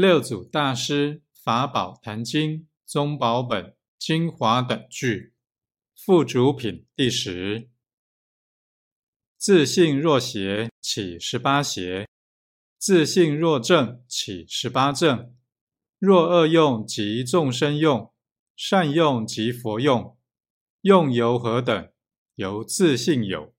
六祖大师法宝坛经宗宝本精华等句附主品第十。自信若邪，起十八邪；自信若正，起十八正。若恶用即众生用，善用即佛用。用由何等？由自信有。